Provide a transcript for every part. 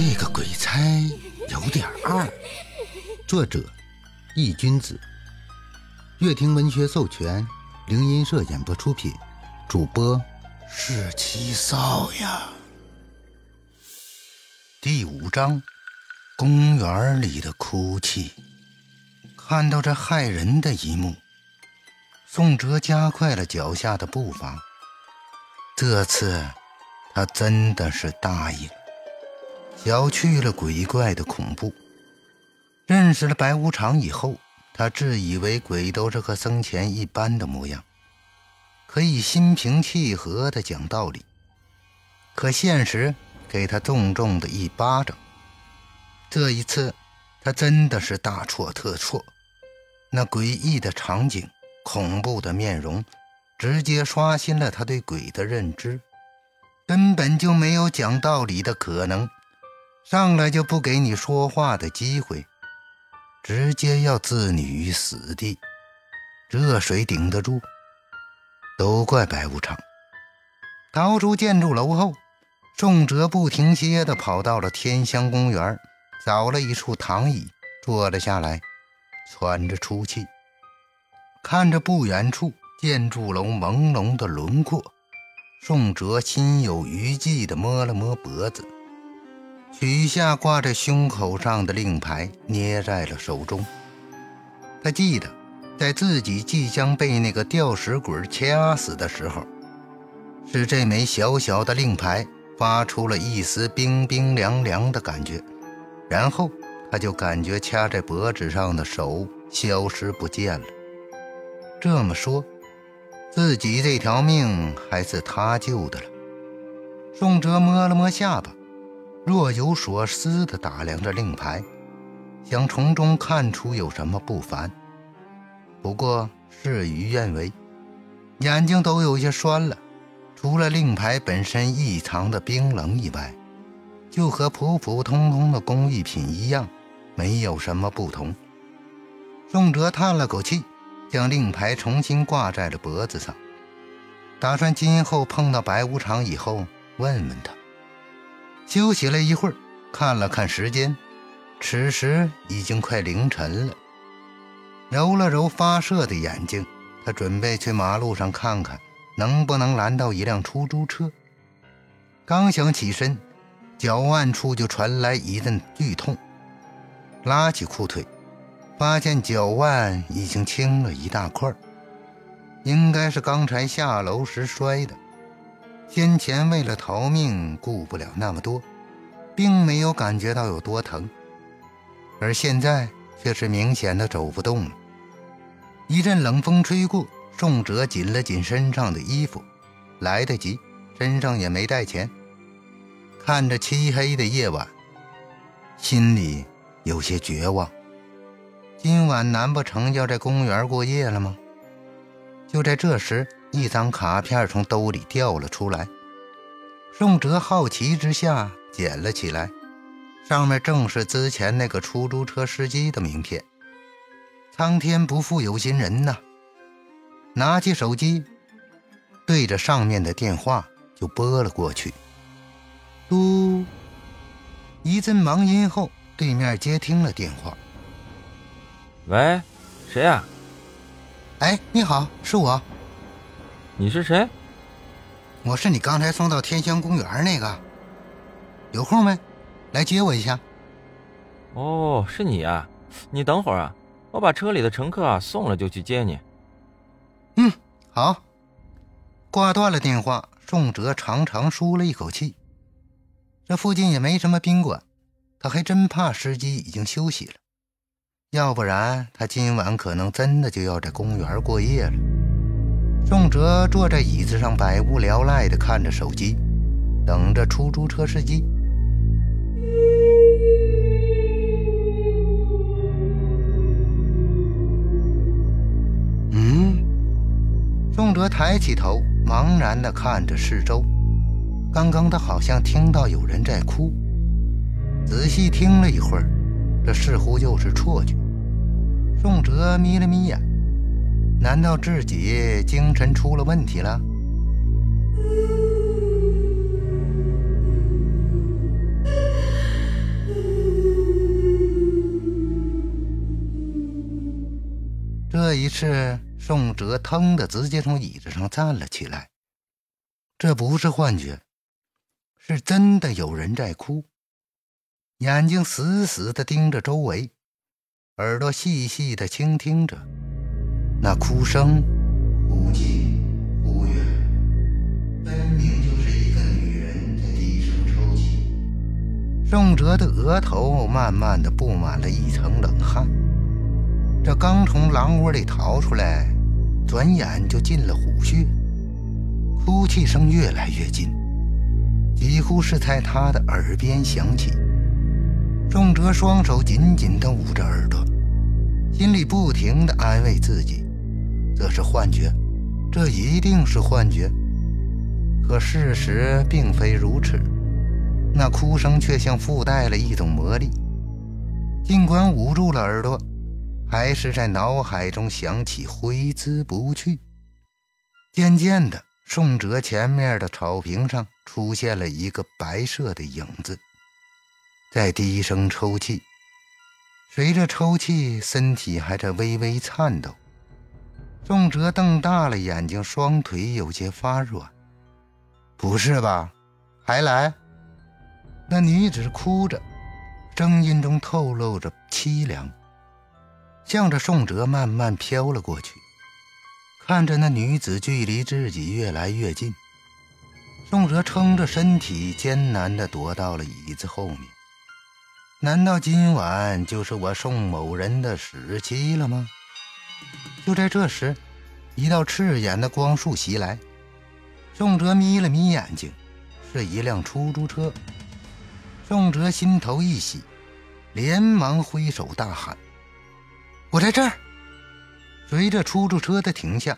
这个鬼差有点二。作者：易君子，乐亭文学授权，灵音社演播出品，主播是七少呀。第五章：公园里的哭泣。看到这骇人的一幕，宋哲加快了脚下的步伐。这次，他真的是大意了。消去了鬼怪的恐怖。认识了白无常以后，他自以为鬼都是和生前一般的模样，可以心平气和地讲道理。可现实给他重重的一巴掌。这一次，他真的是大错特错。那诡异的场景、恐怖的面容，直接刷新了他对鬼的认知。根本就没有讲道理的可能。上来就不给你说话的机会，直接要置你于死地，这谁顶得住？都怪白无常！逃出建筑楼后，宋哲不停歇地跑到了天香公园，找了一处躺椅坐了下来，喘着粗气，看着不远处建筑楼朦胧的轮廓，宋哲心有余悸地摸了摸脖子。取下挂在胸口上的令牌，捏在了手中。他记得，在自己即将被那个吊死鬼掐死的时候，是这枚小小的令牌发出了一丝冰冰凉凉的感觉，然后他就感觉掐在脖子上的手消失不见了。这么说，自己这条命还是他救的了。宋哲摸了摸下巴。若有所思地打量着令牌，想从中看出有什么不凡。不过事与愿违，眼睛都有些酸了。除了令牌本身异常的冰冷以外，就和普普通通的工艺品一样，没有什么不同。宋哲叹了口气，将令牌重新挂在了脖子上，打算今后碰到白无常以后问问他。休息了一会儿，看了看时间，此时已经快凌晨了。揉了揉发射的眼睛，他准备去马路上看看，能不能拦到一辆出租车。刚想起身，脚腕处就传来一阵剧痛，拉起裤腿，发现脚腕已经青了一大块，应该是刚才下楼时摔的。先前为了逃命，顾不了那么多，并没有感觉到有多疼，而现在却是明显的走不动了。一阵冷风吹过，宋哲紧了紧身上的衣服，来得及，身上也没带钱。看着漆黑的夜晚，心里有些绝望。今晚难不成要在公园过夜了吗？就在这时。一张卡片从兜里掉了出来，宋哲好奇之下捡了起来，上面正是之前那个出租车司机的名片。苍天不负有心人呐！拿起手机，对着上面的电话就拨了过去。嘟，一阵忙音后，对面接听了电话。喂，谁呀？哎，你好，是我。你是谁？我是你刚才送到天香公园那个，有空没？来接我一下。哦，是你啊！你等会儿啊，我把车里的乘客啊送了就去接你。嗯，好。挂断了电话，宋哲长长舒了一口气。这附近也没什么宾馆，他还真怕司机已经休息了，要不然他今晚可能真的就要在公园过夜了。宋哲坐在椅子上，百无聊赖地看着手机，等着出租车司机。嗯，宋哲抬起头，茫然地看着四周。刚刚他好像听到有人在哭，仔细听了一会儿，这似乎就是错觉。宋哲眯了眯眼。难道自己精神出了问题了？这一次宋哲腾的直接从椅子上站了起来。这不是幻觉是真的有人在哭。眼睛死死的盯着周围耳朵细细的倾听着。那哭声。忽近忽远，分明就是一个女人在低声抽泣。宋哲的额头慢慢的布满了一层冷汗。这刚从狼窝里逃出来，转眼就进了虎穴。哭泣声越来越近，几乎是在他的耳边响起。宋哲双手紧紧地捂着耳朵，心里不停地安慰自己：这是幻觉，这一定是幻觉。可事实并非如此，那哭声却像附带了一种魔力。尽管捂住了耳朵。还是在脑海中响起，挥之不去。渐渐的，宋哲前面的草坪上出现了一个白色的影子，在低声抽泣。随着抽泣，身体还在微微颤抖。宋哲瞪大了眼睛，双腿有些发软。不是吧？还来？那女子哭着，声音中透露着凄凉。向着宋哲慢慢飘了过去，看着那女子距离自己越来越近，宋哲撑着身体艰难地躲到了椅子后面。难道今晚就是我宋某人的死期了吗？就在这时，一道刺眼的光束袭来，宋哲眯了眯眼睛，是一辆出租车。宋哲心头一喜，连忙挥手大喊。我在这儿。随着出租车的停下，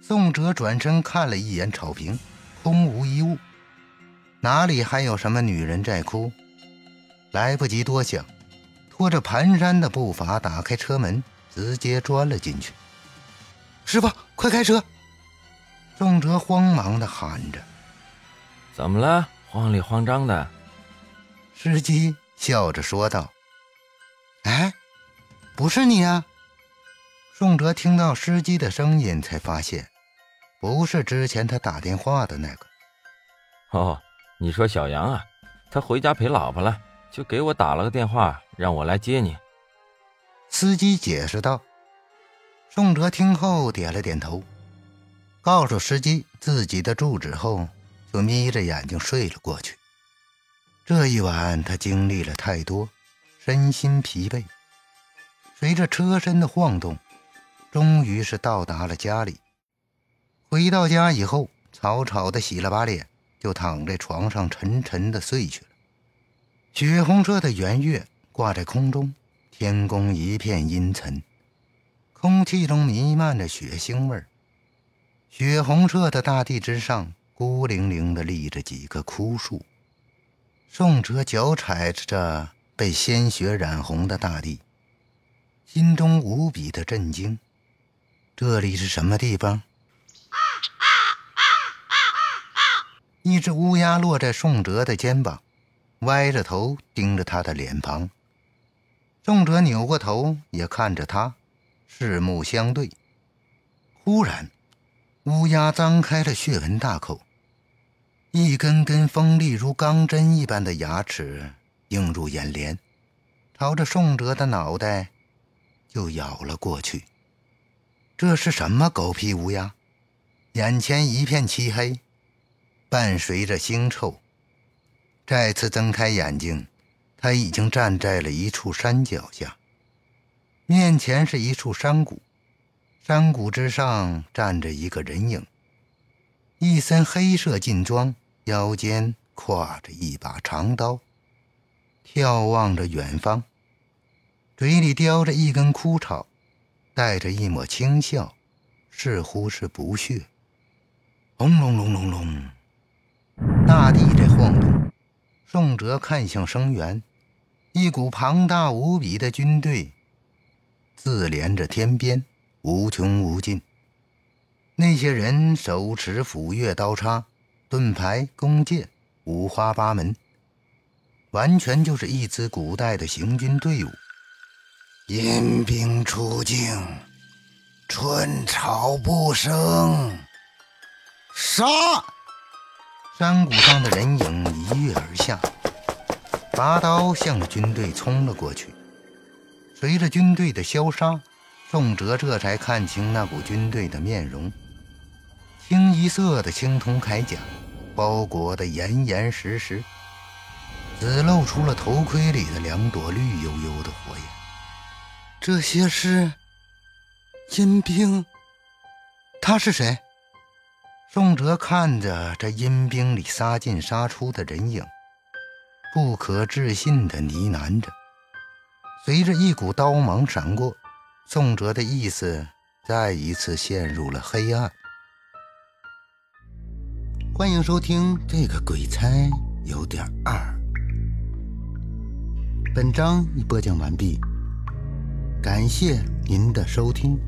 宋哲转身看了一眼草坪，空无一物，哪里还有什么女人在哭？来不及多想，拖着蹒跚的步伐打开车门，直接钻了进去。师傅，快开车！宋哲慌忙的喊着。怎么了？慌里慌张的。司机笑着说道：“哎。”不是你啊！宋哲听到司机的声音，才发现不是之前他打电话的那个。哦，你说小杨啊，他回家陪老婆了，就给我打了个电话，让我来接你。司机解释道。宋哲听后点了点头，告诉司机自己的住址后，就眯着眼睛睡了过去。这一晚他经历了太多，身心疲惫。随着车身的晃动，终于是到达了家里。回到家以后，草草的洗了把脸，就躺在床上沉沉的睡去了。血红色的圆月挂在空中，天空一片阴沉，空气中弥漫着血腥味儿。血红色的大地之上，孤零零的立着几棵枯树。宋哲脚踩着被鲜血染红的大地。心中无比的震惊，这里是什么地方？一只乌鸦落在宋哲的肩膀，歪着头盯着他的脸庞。宋哲扭过头也看着他，四目相对。忽然，乌鸦张开了血纹大口，一根根锋利如钢针一般的牙齿映入眼帘，朝着宋哲的脑袋。就咬了过去。这是什么狗屁乌鸦？眼前一片漆黑，伴随着腥臭。再次睁开眼睛，他已经站在了一处山脚下。面前是一处山谷，山谷之上站着一个人影，一身黑色劲装，腰间挎着一把长刀，眺望着远方。嘴里叼着一根枯草，带着一抹轻笑，似乎是不屑。轰隆隆隆隆，大地在晃动。宋哲看向声源，一股庞大无比的军队自连着天边，无穷无尽。那些人手持斧钺刀叉、盾牌、弓箭，五花八门，完全就是一支古代的行军队伍。引兵出境，春草不生。杀！山谷上的人影一跃而下，拔刀向着军队冲了过去。随着军队的消杀，宋哲这才看清那股军队的面容：清一色的青铜铠甲，包裹得严严实实，只露出了头盔里的两朵绿油油的火焰。这些是阴兵？他是谁？宋哲看着这阴兵里杀进杀出的人影，不可置信地呢喃着。随着一股刀芒闪过，宋哲的意思再一次陷入了黑暗。欢迎收听《这个鬼差有点二》。本章已播讲完毕，感谢您的收听。